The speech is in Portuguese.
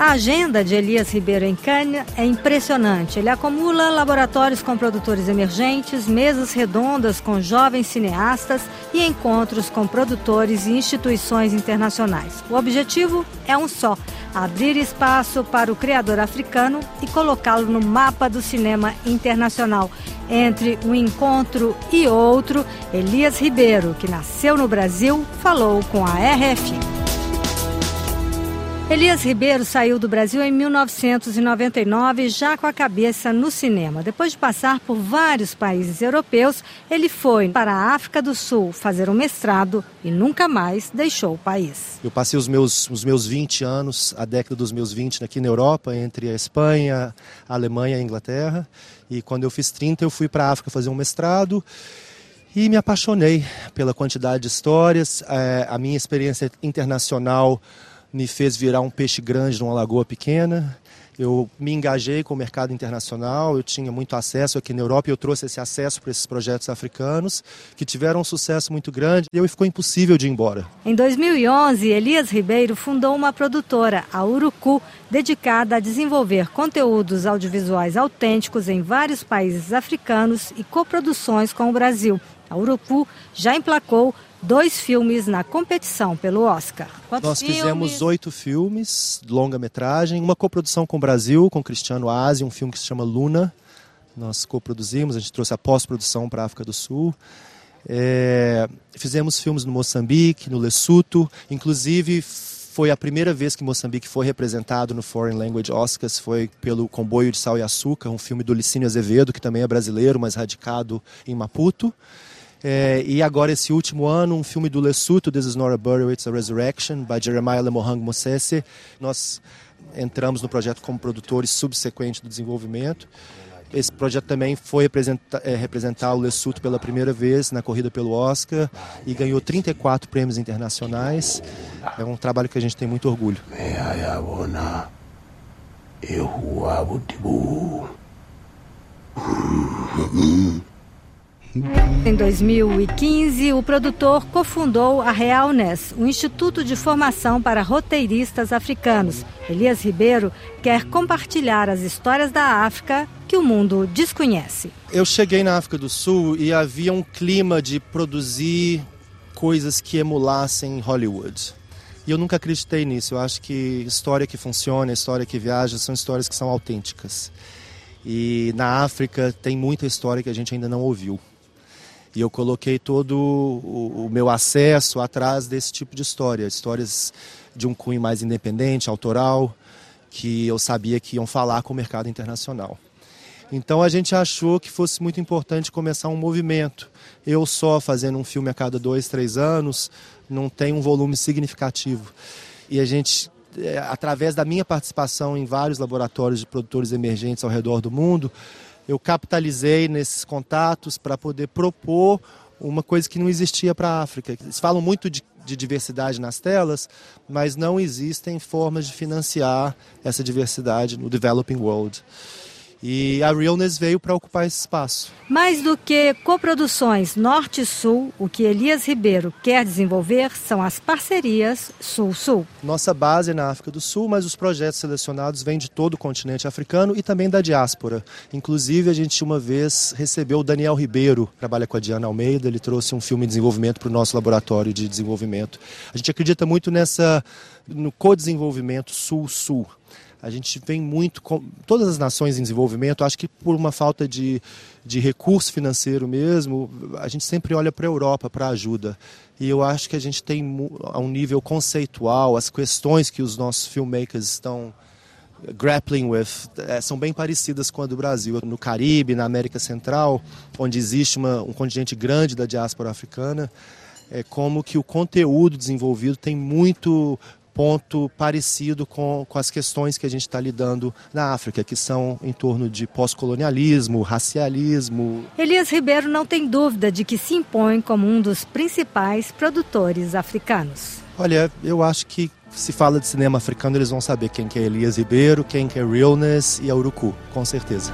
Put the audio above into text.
A agenda de Elias Ribeiro em Cannes é impressionante. Ele acumula laboratórios com produtores emergentes, mesas redondas com jovens cineastas e encontros com produtores e instituições internacionais. O objetivo é um só: abrir espaço para o criador africano e colocá-lo no mapa do cinema internacional. Entre um encontro e outro, Elias Ribeiro, que nasceu no Brasil, falou com a RFI. Elias Ribeiro saiu do Brasil em 1999, já com a cabeça no cinema. Depois de passar por vários países europeus, ele foi para a África do Sul fazer um mestrado e nunca mais deixou o país. Eu passei os meus, os meus 20 anos, a década dos meus 20 aqui na Europa, entre a Espanha, a Alemanha e a Inglaterra. E quando eu fiz 30, eu fui para a África fazer um mestrado. E me apaixonei pela quantidade de histórias, é, a minha experiência internacional me fez virar um peixe grande numa lagoa pequena. Eu me engajei com o mercado internacional, eu tinha muito acesso aqui na Europa e eu trouxe esse acesso para esses projetos africanos que tiveram um sucesso muito grande e ficou impossível de ir embora. Em 2011, Elias Ribeiro fundou uma produtora, a Urucu, dedicada a desenvolver conteúdos audiovisuais autênticos em vários países africanos e coproduções com o Brasil. A Urucu já emplacou dois filmes na competição pelo Oscar. Quantos Nós filmes? fizemos oito filmes, longa-metragem, uma coprodução com o Brasil, com Cristiano Asi, um filme que se chama Luna. Nós coproduzimos, a gente trouxe a pós-produção para a África do Sul. É, fizemos filmes no Moçambique, no Lesotho, inclusive foi a primeira vez que Moçambique foi representado no Foreign Language Oscars, foi pelo Comboio de Sal e Açúcar, um filme do Licínio Azevedo, que também é brasileiro, mas radicado em Maputo. É, e agora, esse último ano, um filme do Lesotho, This is Not a Burial, It's a Resurrection, by Jeremiah Lemohang Mosese. Nós entramos no projeto como produtores subsequente do desenvolvimento. Esse projeto também foi representar, é, representar o Lesotho pela primeira vez na corrida pelo Oscar e ganhou 34 prêmios internacionais. É um trabalho que a gente tem muito orgulho. Em 2015, o produtor cofundou a Realness, um instituto de formação para roteiristas africanos. Elias Ribeiro quer compartilhar as histórias da África que o mundo desconhece. Eu cheguei na África do Sul e havia um clima de produzir coisas que emulassem Hollywood. E eu nunca acreditei nisso. Eu acho que história que funciona, história que viaja, são histórias que são autênticas. E na África tem muita história que a gente ainda não ouviu. E eu coloquei todo o, o meu acesso atrás desse tipo de história, histórias de um cunho mais independente, autoral, que eu sabia que iam falar com o mercado internacional. Então a gente achou que fosse muito importante começar um movimento. Eu só fazendo um filme a cada dois, três anos não tem um volume significativo. E a gente, é, através da minha participação em vários laboratórios de produtores emergentes ao redor do mundo, eu capitalizei nesses contatos para poder propor uma coisa que não existia para a África. Eles falam muito de, de, diversidade nas telas, mas não existem formas de financiar essa diversidade no developing world. E a Realness veio para ocupar esse espaço. Mais do que coproduções norte-sul, o que Elias Ribeiro quer desenvolver são as parcerias sul-sul. Nossa base é na África do Sul, mas os projetos selecionados vêm de todo o continente africano e também da diáspora. Inclusive, a gente uma vez recebeu o Daniel Ribeiro, que trabalha com a Diana Almeida, ele trouxe um filme de desenvolvimento para o nosso laboratório de desenvolvimento. A gente acredita muito nessa no co-desenvolvimento sul-sul. A gente vem muito com todas as nações em desenvolvimento, acho que por uma falta de, de recurso financeiro mesmo, a gente sempre olha para a Europa para ajuda. E eu acho que a gente tem a um nível conceitual, as questões que os nossos filmmakers estão grappling with é, são bem parecidas com a do Brasil. No Caribe, na América Central, onde existe uma, um contingente grande da diáspora africana, é como que o conteúdo desenvolvido tem muito ponto parecido com, com as questões que a gente está lidando na África, que são em torno de pós-colonialismo, racialismo. Elias Ribeiro não tem dúvida de que se impõe como um dos principais produtores africanos. Olha, eu acho que se fala de cinema africano, eles vão saber quem que é Elias Ribeiro, quem que é Realness e a Urucu, com certeza.